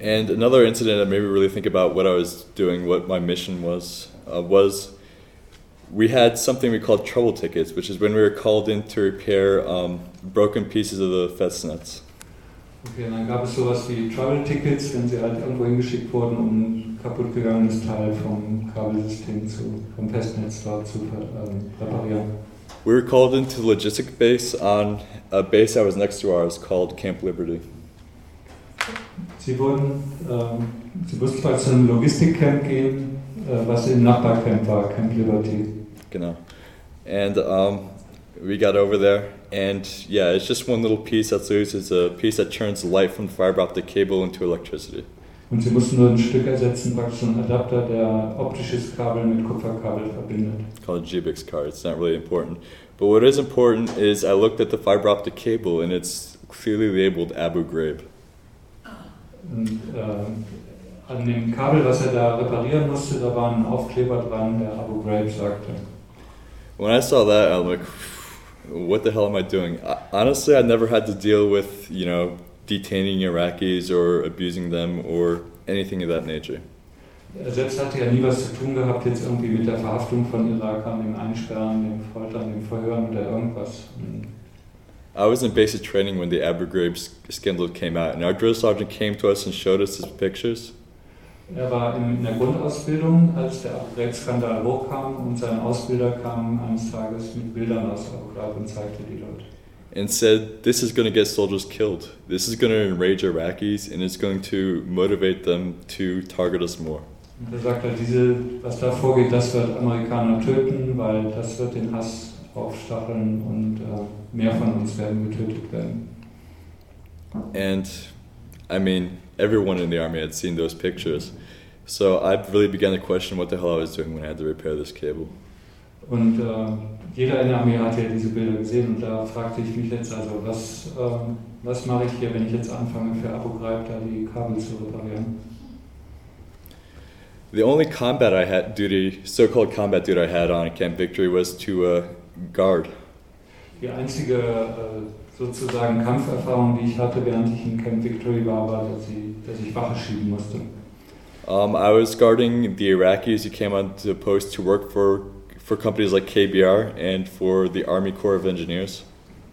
And another incident that made me really think about what I was doing, what my mission was, uh, was we had something we called trouble tickets, which is when we were called in to repair um, broken pieces of the Festnetz. Okay, und dann gab es sowas wie Travel Tickets, wenn sie halt irgendwo hingeschickt wurden, um kaputt gegangenes Teil vom Kabelsystem zu, vom Festnetz dort zu äh, reparieren. We were called into the logistic base on a base that was next to ours called Camp Liberty. Sie wurden, ähm, sie mussten halt zu einem Logistikcamp gehen, äh, was im Nachbarcamp war, Camp Liberty. Genau. And um, we got over there, and yeah, it's just one little piece that's loose. It's a piece that turns light from the fiber optic cable into electricity. Und sie mussten nur ein Stück ersetzen, praktisch ein Adapter, der optisches Kabel mit Kupferkabel verbindet. Called a GBIX card. It's not really important. But what is important is I looked at the fiber optic cable, and it's clearly labeled Abu Ghraib. Und äh, an dem Kabel, was er da reparieren musste, da war ein Aufkleber dran, der Abu Ghraib sagte. When I saw that, I'm like, what the hell am I doing? I, honestly, I never had to deal with, you know, detaining Iraqis or abusing them or anything of that nature. Er selbst hatte ja nie was zu tun gehabt, jetzt irgendwie mit der Verhaftung von Irakern, dem Einsperren, dem Foltern, dem Verhören oder irgendwas. I was in basic training when the Abu Ghraib scandal came out, and our drill sergeant came to us and showed us his pictures. Er war in, der Grundausbildung, als der Abu Ghraib-Skandal hochkam und sein Ausbilder kam eines Tages mit Bildern aus Ghraib und zeigte die dort. and said, This is going to get soldiers killed. This is going to enrage Iraqis and it's going to motivate them to target us more. Und er sagt halt, diese, was da vorgeht, das wird Amerikaner töten, weil das wird den Hass aufstacheln und äh, mehr von uns werden getötet werden. And I mean, everyone in the army had seen those pictures. So I really began to question what the hell I was doing when I had to repair this cable. Und äh, jeder in der Armee hat ja diese Bilder gesehen und da fragte ich mich jetzt also, was, ähm, was mache ich hier, wenn ich jetzt anfange für Ghraib da die Kabel zu reparieren? The only combat I had duty, so called combat duty I had on Camp Victory was to uh, guard. Die einzige äh, sozusagen Kampferfahrung, die ich hatte, während ich in Camp Victory war, war, dass ich, dass ich Wache schieben musste. Um, I was guarding the Iraqis who came onto the post to work for, for companies like KBR and for the Army Corps of Engineers.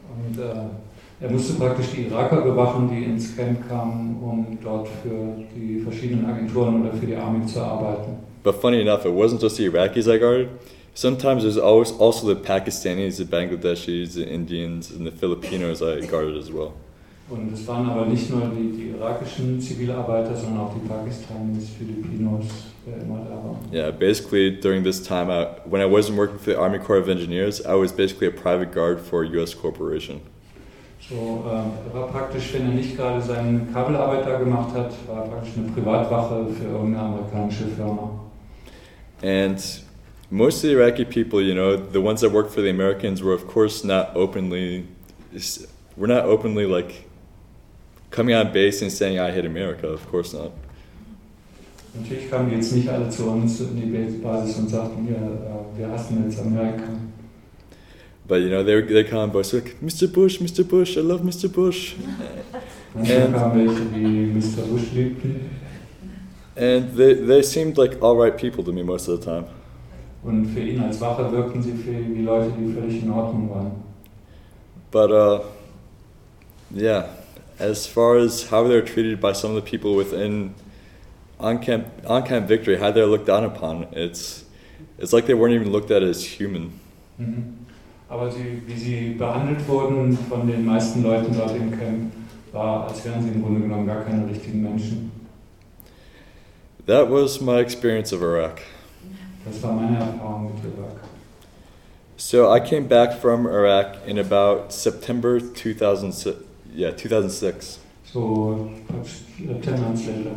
Und äh, er musste praktisch die Iraker bewachen, die ins Camp kamen, um dort für die verschiedenen Agenturen oder für die Armee zu arbeiten. But funny enough, it wasn't just the Iraqis I guarded. Sometimes there's always also the Pakistanis, the Bangladeshis, the Indians, and the Filipinos I guarded as well. Und es waren aber nicht nur die, die irakischen Zivilarbeiter, sondern auch die Pakistanis, Filipinos, wer immer da war. Yeah, basically during this time, I, when I wasn't working for the Army Corps of Engineers, I was basically a private guard for a U.S. corporation. So, äh, war praktisch, wenn er nicht gerade seine Kabelarbeit da gemacht hat, war er praktisch eine Privatwache für irgendeine amerikanische Firma. And most of the Iraqi people, you know, the ones that worked for the Americans were, of course, not openly, we're not openly like coming on base and saying, I hate America. Of course not. Natürlich kamen jetzt nicht alle zu uns in die Basis und sagten, ja, äh, wir hassen jetzt Amerika. But, you know, they, they come boys like, Mr. Bush, Mr. Bush, I love Mr. Bush. Manchmal kamen welche, die Mr. Bush liebten. And they, they seemed like all right people to me most of the time. Und für ihn als Wache wirkten sie für wie Leute, die völlig in Ordnung waren. But, uh, yeah, as far as how they're treated by some of the people within on camp, on camp Victory, how they're looked down upon, it's, it's like they weren't even looked at as human. Mhm. Aber sie, wie sie behandelt wurden von den meisten Leuten dort im Camp, war, als wären sie im Grunde genommen gar keine richtigen Menschen. That was my experience of Iraq. Das war meine Erfahrung mit Irak. So I came back from Iraq in about September 2006. Yeah, 2006. So September später.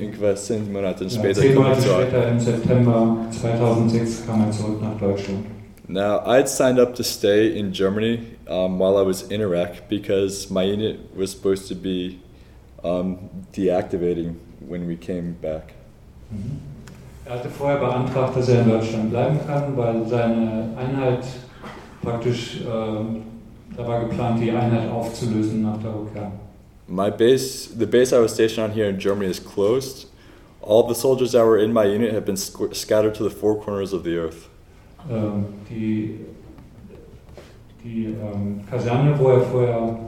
Ungefähr zehn Monate Ja, später zehn Monate später, im September 2006, kam er zurück nach Deutschland. Now, I'd signed up to stay in Germany um, while I was in Iraq because my unit was supposed to be um, deactivating when we came back. Mhm. Er hatte vorher beantragt, dass er in Deutschland bleiben kann, weil seine Einheit praktisch, äh, da war geplant, die Einheit aufzulösen nach der Rückkehr. My base, the base I was stationed on here in Germany, is closed. All the soldiers that were in my unit have been scattered to the four corners of the earth. Ähm, die die ähm, Kaserne, wo er vorher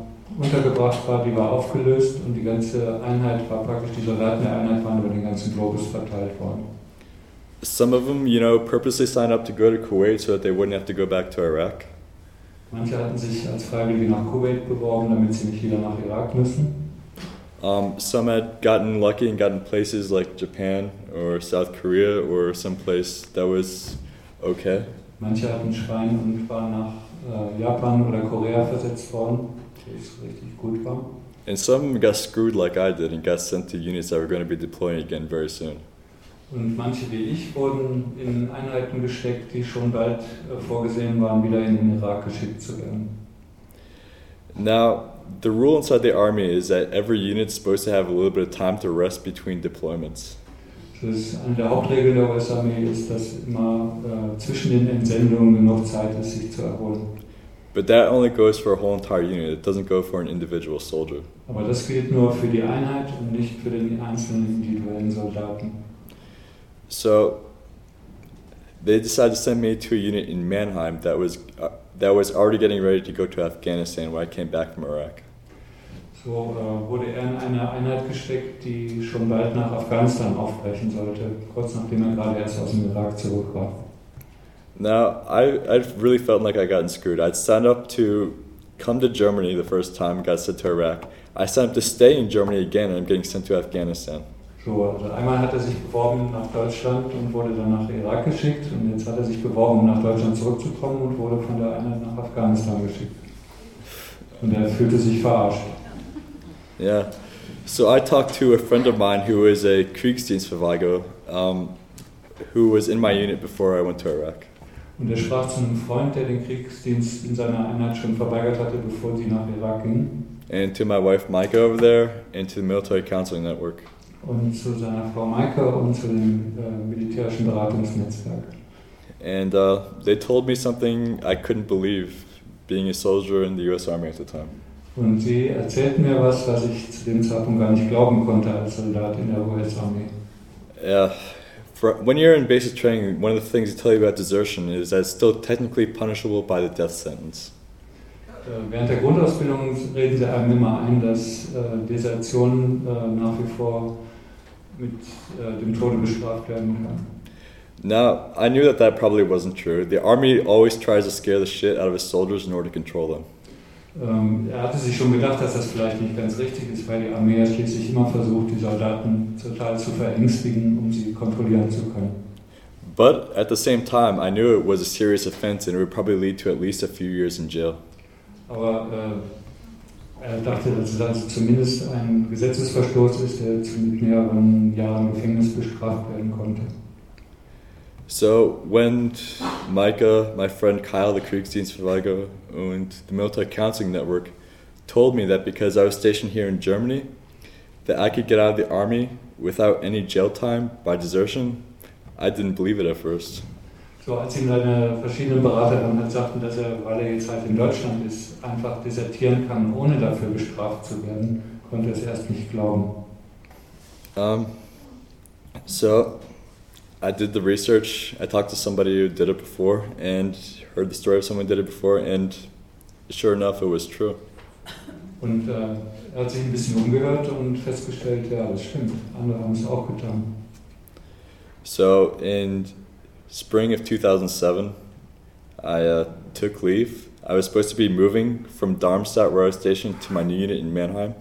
untergebracht war, die war aufgelöst und die ganze Einheit war praktisch, die Soldaten der Einheit waren über den ganzen Globus verteilt worden. Some of them, you know, purposely signed up to go to Kuwait so that they wouldn't have to go back to Iraq. Manche hatten sich als Freiwillige nach Kuwait beworben, damit sie nicht wieder nach Irak müssen. Um, some had gotten lucky and gotten places like Japan or South Korea or someplace that was okay. Manche hatten Schwein und waren nach äh, Japan oder Korea versetzt worden, richtig gut war. And some got screwed like I did and got sent to units that were going to be deploying again very soon. Und manche wie ich wurden in Einheiten gesteckt, die schon bald äh, vorgesehen waren, wieder in den Irak geschickt zu werden. Now, the rule inside the army is that every unit's supposed to have a little bit of time to rest between deployments. Das ist eine der Hauptregeln der US-Armee, ist, dass immer äh, zwischen den Entsendungen genug Zeit ist, sich zu erholen. But that only goes for a whole entire unit. It doesn't go for an individual soldier. Aber das gilt nur für die Einheit und nicht für den einzelnen individuellen Soldaten. So they decided to send me to a unit in Mannheim that was uh, that was already getting ready to go to Afghanistan when I came back from Iraq. So äh, wurde er in eine Einheit gesteckt, die schon bald nach Afghanistan aufbrechen sollte, kurz nachdem er gerade erst aus dem Irak zurück war. Now I I really felt like I gotten screwed. I'd signed up to come to Germany the first time, got sent to Iraq. I signed up to stay in Germany again, and I'm getting sent to Afghanistan. So, also einmal hat er sich beworben nach Deutschland und wurde dann nach Irak geschickt und jetzt hat er sich beworben, um nach Deutschland zurückzukommen und wurde von der Einheit nach Afghanistan geschickt. Und er fühlte sich verarscht. Yeah. So I talked to a friend of mine who is a Kriegsdienstverweigerer, um, who was in my unit before I went to Iraq. Und er sprach zu einem Freund, der den Kriegsdienst in seiner Einheit schon verweigert hatte, bevor sie nach Irak gingen. And to my wife Micah over there, and to the Military Counseling Network. Und zu seiner Frau Maike und zu dem äh, militärischen Beratungsnetzwerk. And uh, they told me something I couldn't believe, being a soldier in the U.S. Army at the time. Und sie erzählten mir was, was ich zu dem Zeitpunkt gar nicht glauben konnte als Soldat in der US-Armee. Yeah. For, when you're in basic training, one of the things they tell you about desertion is that it's still technically punishable by the death sentence. Äh, Während der Grundausbildung reden sie einem immer ein, dass äh, Desertion äh, nach wie vor mit äh, dem Tode bestraft werden kann. Now, I knew that that probably wasn't true. The Army always tries to scare the shit out of its soldiers in order to control them. Ähm, er hatte sich schon gedacht, dass das vielleicht nicht ganz richtig ist, weil die Armee ja schließlich immer versucht, die Soldaten total zu verängstigen, um sie kontrollieren zu können. But at the same time, I knew it was a serious offense and it would probably lead to at least a few years in jail. Aber äh, er dachte, dass zumindest ein Gesetzesverstoß ist, der zu mehreren Jahren Gefängnis bestraft werden konnte. So when Micah, my friend Kyle, the Kriegsdienstverweigerer, and the Military Counseling Network told me that because I was stationed here in Germany, that I could get out of the army without any jail time by desertion, I didn't believe it at first. So, als ihm seine verschiedenen Berater dann halt sagten, dass er, weil er jetzt halt in Deutschland ist, einfach desertieren kann, ohne dafür bestraft zu werden, konnte er es erst nicht glauben. Um, so I did the research. I talked to somebody who did it before and heard the story of someone who did it before, and sure enough, it was true. Und äh, er hat sich ein bisschen umgehört und festgestellt, ja, das stimmt, andere haben es auch getan. So in spring of 2007, I uh, took leave. I was supposed to be moving from Darmstadt, was stationed, to my new unit in Mannheim.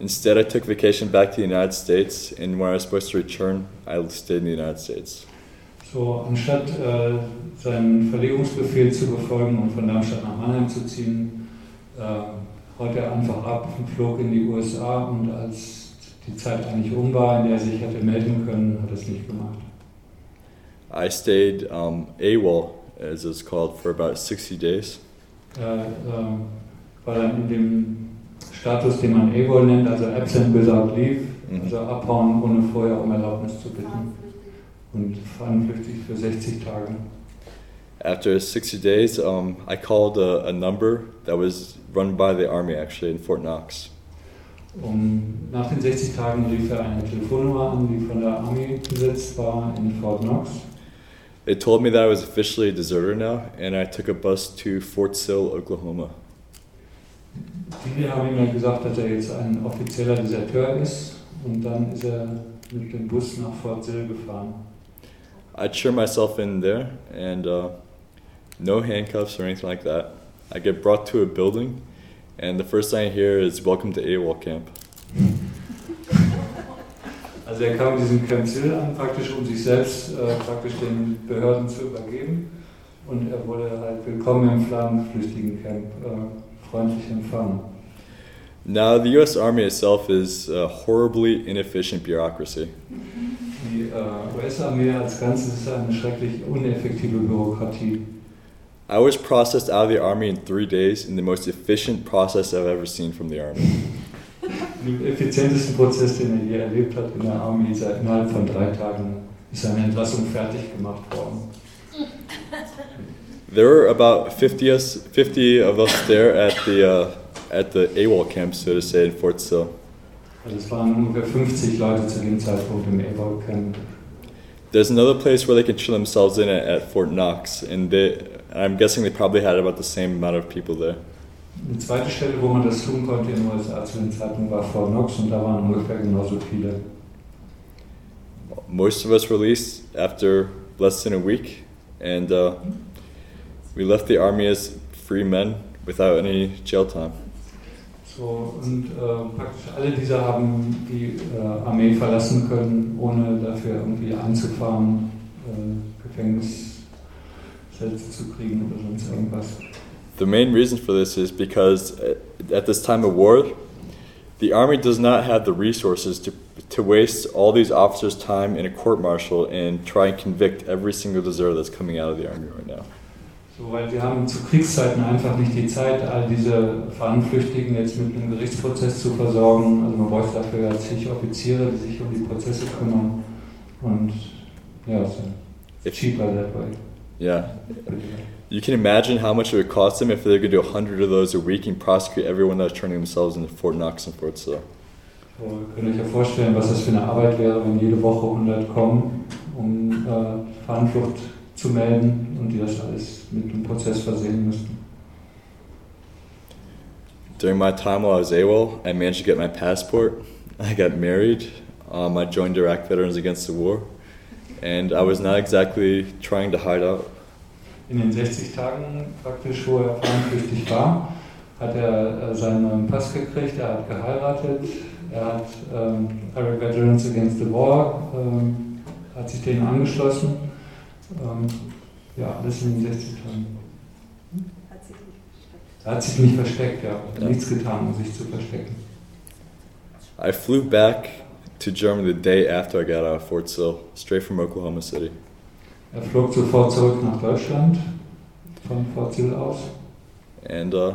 Instead, I took vacation back to the United States, and when I was supposed to return, I stayed in the United States. So, anstatt äh, seinen Verlegungsbefehl zu befolgen und von Darmstadt nach Mannheim zu ziehen, äh, haut er einfach ab und flog in die USA und als die Zeit eigentlich um war, in der er sich hätte melden können, hat er es nicht gemacht. I stayed um, AWOL, as it's called, for about 60 days. Äh, war dann in dem Status, den man AWOL nennt, also Absent Without Leave, Mhm. also abhauen, ohne vorher um Erlaubnis zu bitten. Und fahnenflüchtig für 60 Tage. After 60 days, um, I called a, a number that was run by the Army actually in Fort Knox. Um, nach den 60 Tagen rief er eine Telefonnummer an, die von der Armee besetzt war in Fort Knox. It told me that I was officially a deserter now, and I took a bus to Fort Sill, Oklahoma. Die haben ihm gesagt, dass er jetzt ein offizieller Deserteur ist und dann ist er mit dem Bus nach Fort Sill gefahren. I cheer myself in there, and uh, no handcuffs or anything like that. I get brought to a building, and the first thing I hear is "Welcome to AWOL camp." Also er kam in diesem Camp Sill an, praktisch um sich selbst äh, praktisch den Behörden zu übergeben und er wurde halt willkommen im Flammenflüchtigen-Camp äh, freundlich empfangen. Now, the U.S. Army itself is a horribly inefficient bureaucracy. Die äh, US-Armee als Ganzes ist eine schrecklich uneffektive Bürokratie. I was processed out of the Army in three days in the most efficient process I've ever seen from the Army. Den effizientesten Prozess, den er je erlebt hat in der Armee, ist er innerhalb von drei Tagen ist seine Entlassung fertig gemacht worden. There were about 50 us, 50 of us there at the, uh, at the AWOL camp, so to say, in Fort Sill. Also es waren ungefähr 50 Leute zu dem Zeitpunkt im AWOL Camp. There's another place where they can chill themselves in at, at Fort Knox, and they, I'm guessing they probably had about the same amount of people there. Eine zweite Stelle, wo man das tun konnte in den USA zu dem Zeitpunkt, war Fort Knox und da waren ungefähr genauso viele. Most of us released after less than a week, and uh, we left the Army as free men without any jail time. So, und äh, praktisch alle dieser haben die äh, Armee verlassen können, ohne dafür irgendwie einzufahren, äh, Gefängnissätze zu kriegen oder sonst irgendwas. The main reason for this is because uh, at this time of war, the Army does not have the resources to, to waste all these officers' time in a court martial and try and convict every single deserter that's coming out of the Army right now. So, weil wir haben zu Kriegszeiten einfach nicht die Zeit, all diese Fahnenflüchtigen jetzt mit einem Gerichtsprozess zu versorgen. Also man bräuchte dafür ja zig Offiziere, die sich um die Prozesse kümmern. Und ja, so it's cheaper that way. Yeah. You can imagine how much it would cost them if they could do 100 of those a week and prosecute everyone that's turning themselves into Fort Knox and Fort Sill. So, ihr könnt euch ja vorstellen, was das für eine Arbeit wäre, wenn jede Woche 100 kommen, um äh, Fahnenflucht zu melden und die das alles mit dem Prozess versehen müssten. During my time while I was AWOL, I managed to get my passport. I got married. Um, I joined Iraq Veterans Against the War. And I was not exactly trying to hide out. In den 60 Tagen praktisch, wo er fahnenflüchtig war, hat er äh, seinen Pass gekriegt, er hat geheiratet, er hat ähm, Iraq Veterans Against the War, ähm, hat sich denen angeschlossen. Ähm, ja, alles in den 60 Tagen. Hat sich nicht versteckt. Er hat sich nicht versteckt, ja. Hat Ja. nichts getan, um sich zu verstecken. I flew back to Germany the day after I got out of Fort Sill, straight from Oklahoma City. Er flog sofort zurück nach Deutschland, von Fort Sill aus. And uh,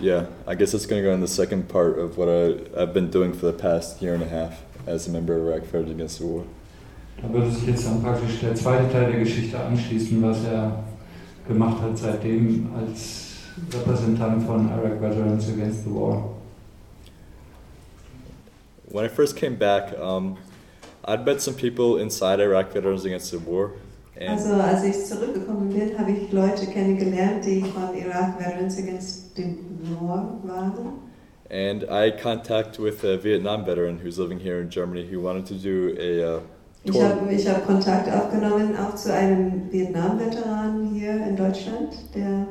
yeah, I guess it's going to go in the second part of what I, I've been doing for the past year and a half as a member of Iraq Veterans Against the War. Da würde sich jetzt dann praktisch der zweite Teil der Geschichte anschließen, was er gemacht hat seitdem als Repräsentant von Iraq Veterans Against the War. When I first came back, um, I'd met some people inside Iraq Veterans Against the War, Also als ich zurückgekommen bin, habe ich Leute kennengelernt, die von Iraq Veterans Against the War waren. and I contact with a Vietnam veteran who's living here in Germany who wanted to do a uh, Ich tour. habe ich hab Kontakt aufgenommen auch zu einem Vietnam-Veteranen hier in Deutschland, der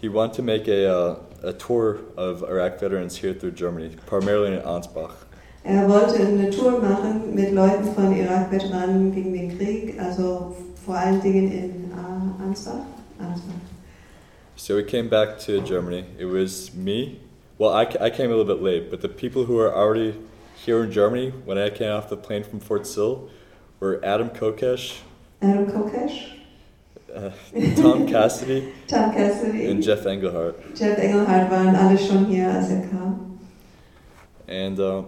He wanted to make a, uh, a tour of Iraq veterans here through Germany, primarily in Ansbach. er wollte eine Tour machen mit Leuten von Irak-Veteranen gegen den Krieg, also vor allen Dingen in Ansbach. Ansbach. So we came back to Germany. It was me. Well, I, I came a little bit late, but the people who were already here in Germany when I came off the plane from Fort Sill were Adam Kokesh, Adam Kokesh, uh, Tom Cassidy, Tom Cassidy, and Jeff Engelhart. Jeff Engelhardt waren alle schon hier, als er kam. And um,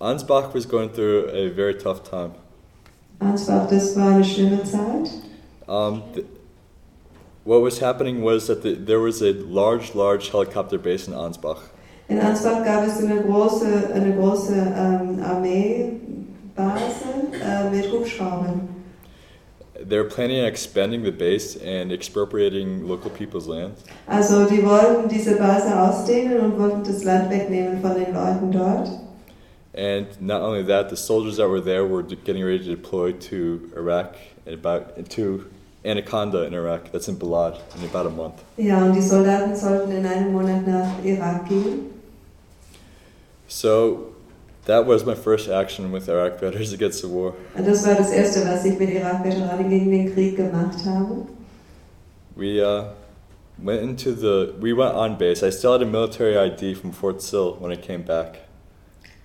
Ansbach was going through a very tough time. Ansbach, das war eine schlimme Zeit. Um, th- what was happening was that the, there was a large, large helicopter base in Ansbach. In Ansbach gab es eine große, eine große ähm, Armeebase äh, mit Hubschraubern. They're planning on expanding the base and expropriating local people's land. Also die wollten diese Base ausdehnen und wollten das Land wegnehmen von den Leuten dort. And not only that, the soldiers that were there were getting ready to deploy to Iraq and about to Anaconda in Iraq. That's in Balad in about a month. Ja, und die Soldaten sollten in einem Monat nach Irak gehen. So that was my first action with Iraq Veterans Against the War. Und das war das Erste, was ich mit Irak-Veteranen gegen den Krieg gemacht habe. We uh, went into the we went on base. I still had a military ID from Fort Sill when I came back.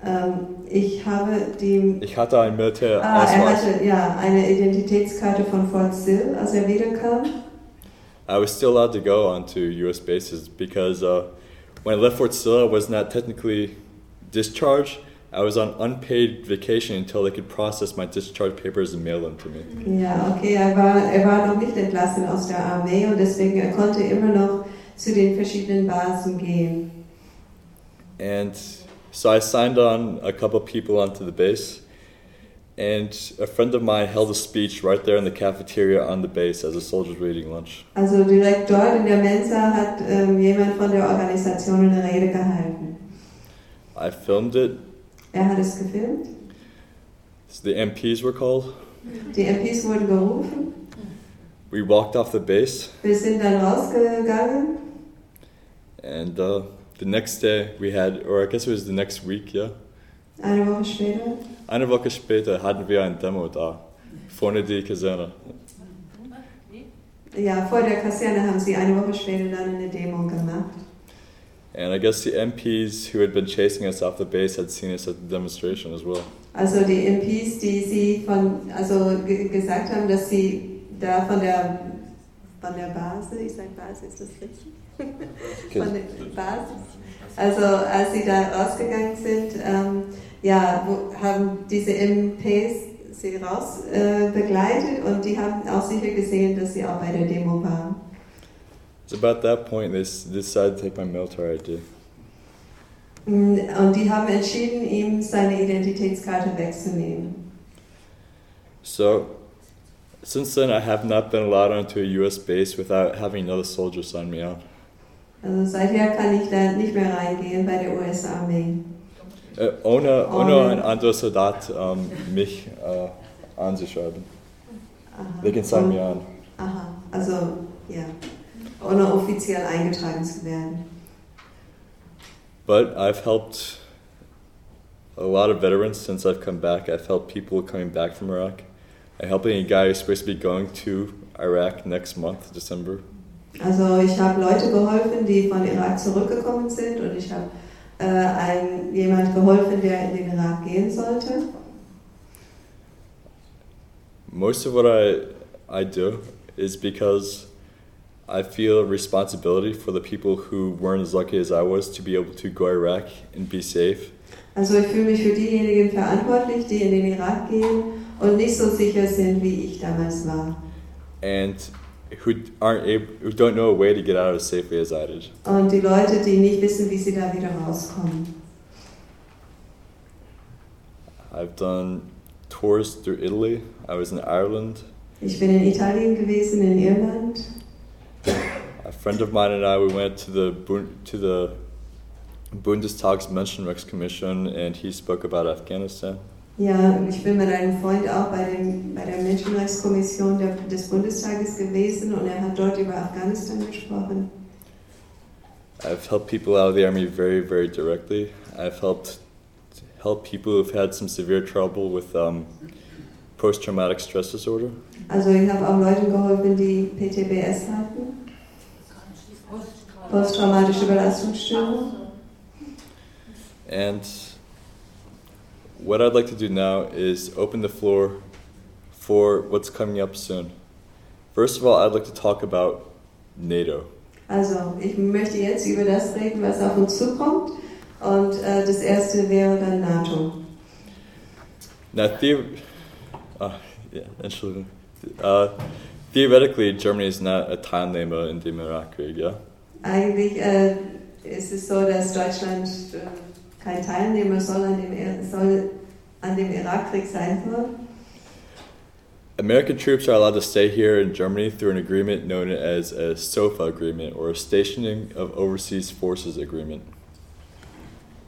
Ähm, ich habe die. Ich hatte ein Militär Ah, er hatte ja eine Identitätskarte von Fort Sill, als er wiederkam. I was still allowed to go onto U.S. bases because uh, when I left Fort Sill, I was not technically discharged. I was on unpaid vacation until they could process my discharge papers and mail them to me. Ja, okay, er war, er war noch nicht entlassen aus der Armee und deswegen er konnte immer noch zu den verschiedenen Basen gehen. And so I signed on a couple people onto the base. And a friend of mine held a speech right there in the cafeteria on the base as the soldiers were eating lunch. Also direkt dort in der Mensa hat ähm, jemand von der Organisation eine Rede gehalten. I filmed it. Er hat es gefilmt. The MPs were called. Die MPs wurden gerufen. We walked off the base. Wir sind dann rausgegangen. And uh, the next day we had, or I guess it was the next week, yeah. Eine Woche später. Eine Woche später hatten wir ein Demo da, vorne die Kaserne. Ja, vor der Kaserne haben sie eine Woche später dann eine Demo gemacht. And I guess the MPs who had been chasing us off the base had seen us at the demonstration as well. Also die MPs, die sie von, also ge gesagt haben, dass sie da von der, von der Base, ich sage Base, ist das richtig? von der Basis. Also als sie da rausgegangen sind, ähm, ja, wo, haben diese MPs sie raus äh, begleitet und die haben auch sicher gesehen, dass sie auch bei der Demo waren. It's about that point they decided to take my military ID. Mm, Und die haben entschieden, ihm seine Identitätskarte wegzunehmen. So, since then I have not been allowed onto a U.S. base without having another soldier sign me out. Also seither kann ich da nicht mehr reingehen bei der US-Armee. Äh, ohne, ohne Ohne- ein anderer Soldat ähm, mich äh, anzuschreiben. Aha. They can sign me Und- on. Aha, also ja, ohne offiziell eingetragen zu werden. But I've helped a lot of veterans since I've come back. I've helped people coming back from Iraq. I'm helping a guy who's supposed to be going to Iraq next month, December. Also ich habe Leute geholfen, die von Irak zurückgekommen sind und ich habe äh, jemand geholfen, der in den Irak gehen sollte. Most of what I, I do is because I feel responsibility for the people who weren't as lucky as I was to be able to go to Iraq and be safe. Also ich fühle mich für diejenigen verantwortlich, die in den Irak gehen und nicht so sicher sind, wie ich damals war. and who aren't able, who don't know a way to get out as safely as I did. Und die Leute, die nicht wissen, wie sie da wieder rauskommen. I've done tours through Italy. I was in Ireland. Ich bin in Italien gewesen, in Irland. A friend of mine and I we went to the to the Bundestag's Menschenrechtskommission, and he spoke about Afghanistan. Ja, ich bin mit einem Freund auch bei, dem, bei der Menschenrechtskommission der, des Bundestages gewesen und er hat dort über Afghanistan gesprochen. I've helped people out of the army very, very directly. I've helped help people who've had some severe trouble with um, post-traumatic stress disorder. Also ich habe auch Leuten geholfen, die PTBS hatten, posttraumatische Belastungsstörung. And what I'd like to do now is open the floor for what's coming up soon. First of all, I'd like to talk about NATO. Also ich möchte jetzt über das reden, was auf uns zukommt. Und äh, das erste wäre dann NATO. Now, the- uh, yeah, Entschuldigung. Uh, theoretically, Germany is not a Teilnehmer in dem Irakkrieg, yeah? Eigentlich äh, ist es so, dass Deutschland äh, kein Teilnehmer soll an dem, soll an dem Irakkrieg sein soll. American troops are allowed to stay here in Germany through an agreement known as a SOFA agreement or a Stationing of Overseas Forces Agreement.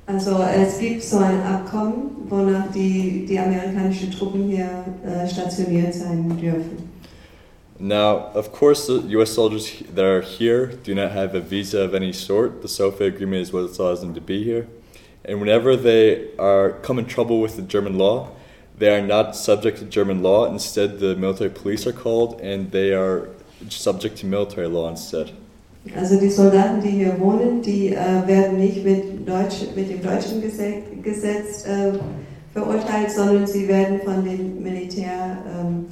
Also es gibt so ein Abkommen, wonach die, die amerikanischen Truppen hier äh, stationiert sein dürfen. Now, of course, the U.S. soldiers that are here do not have a visa of any sort. The SOFA agreement is what allows them to be here. And whenever they are come in trouble with the German law, they are not subject to German law. Instead, the military police are called, and they are subject to military law instead. Also die Soldaten, die hier wohnen, die äh, werden nicht mit, Deutsch, mit dem deutschen Gesetz äh, verurteilt, sondern sie werden von den Militärgerichten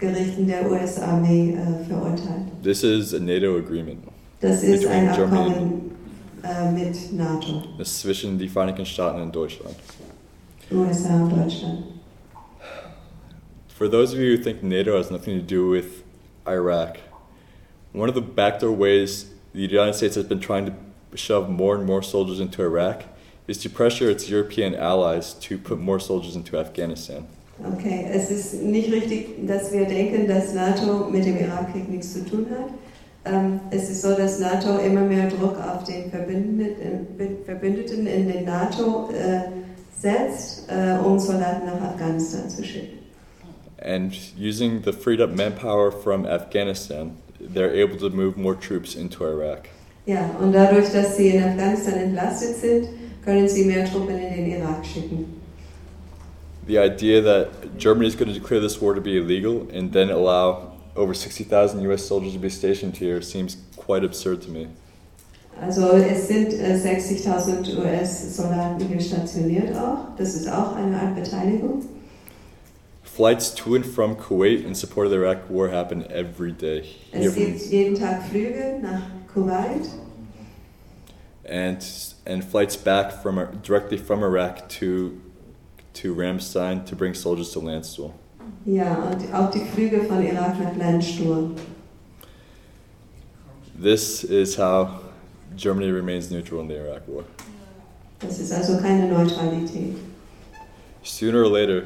ähm, der US-Armee äh, verurteilt. This is a NATO agreement. Das ist ein Abkommen äh, mit NATO. Das ist zwischen die Vereinigten Staaten und Deutschland. USA und Deutschland. For those of you who think NATO has nothing to do with Iraq, one of the backdoor ways the United States has been trying to shove more and more soldiers into Iraq is to pressure its European allies to put more soldiers into Afghanistan. Okay, es ist nicht richtig, dass wir denken, dass NATO mit dem Irakkrieg nichts zu tun hat. Ähm, es ist so, dass NATO immer mehr Druck auf den Verbündeten, in den NATO äh, setzt, äh, um Soldaten nach Afghanistan zu schicken. And using the freed up manpower from Afghanistan, they're able to move more troops into Iraq. Ja, und dadurch, dass sie in Afghanistan entlastet sind, können sie mehr Truppen in den Irak schicken. The idea that Germany is going to declare this war to be illegal and then allow over 60,000 US soldiers to be stationed here seems quite absurd to me. Also es sind äh, 60.000 US-Soldaten hier stationiert auch. Das ist auch eine Art Beteiligung. Flights to and from Kuwait in support of the Iraq War happen every day. Es gibt jeden Tag Flüge nach Kuwait. And and flights back from directly from Iraq to to Ramstein to bring soldiers to Landstuhl. Ja, und auch die Flüge von Irak nach Landstuhl. This is how Germany remains neutral in the Iraq War. Das ist also keine Neutralität. Sooner or later,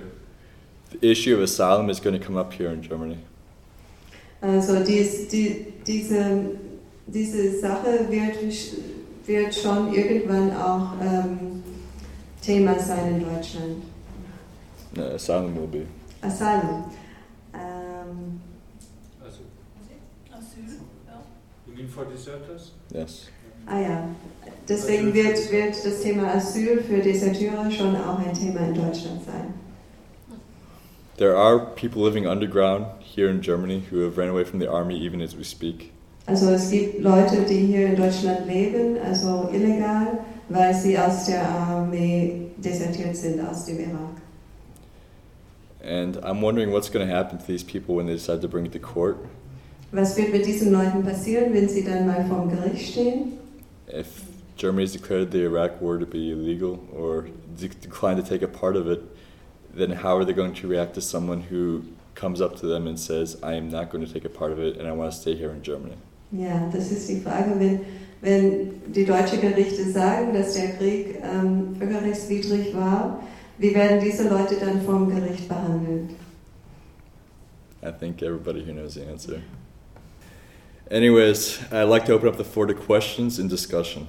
the issue of asylum is going to come up here in Germany. Also dies, die, diese, diese Sache wird, wird schon irgendwann auch ähm, Thema sein in Deutschland. No, asylum will be. Asylum. Ähm, also, Asyl? You mean for deserters? Yes. Ah ja, deswegen wird, wird das Thema Asyl für Deserteure schon auch ein Thema in Deutschland sein. There are people living underground here in Germany who have ran away from the army even as we speak. Also es gibt Leute, die hier in Deutschland leben, also illegal, weil sie aus der Armee desertiert sind aus dem Irak. And I'm wondering what's going to happen to these people when they decide to bring it to court. Was wird mit diesen Leuten passieren, wenn sie dann mal vorm Gericht stehen? If Germany has declared the Iraq war to be illegal or de declined to take a part of it, then how are they going to react to someone who comes up to them and says, I am not going to take a part of it and I want to stay here in Germany? Ja, das ist die Frage, wenn, wenn die deutschen Gerichte sagen, dass der Krieg ähm, völkerrechtswidrig war, wie werden diese Leute dann vom Gericht behandelt? I think everybody here knows the answer. Anyways, I'd like to open up the floor to questions and discussion.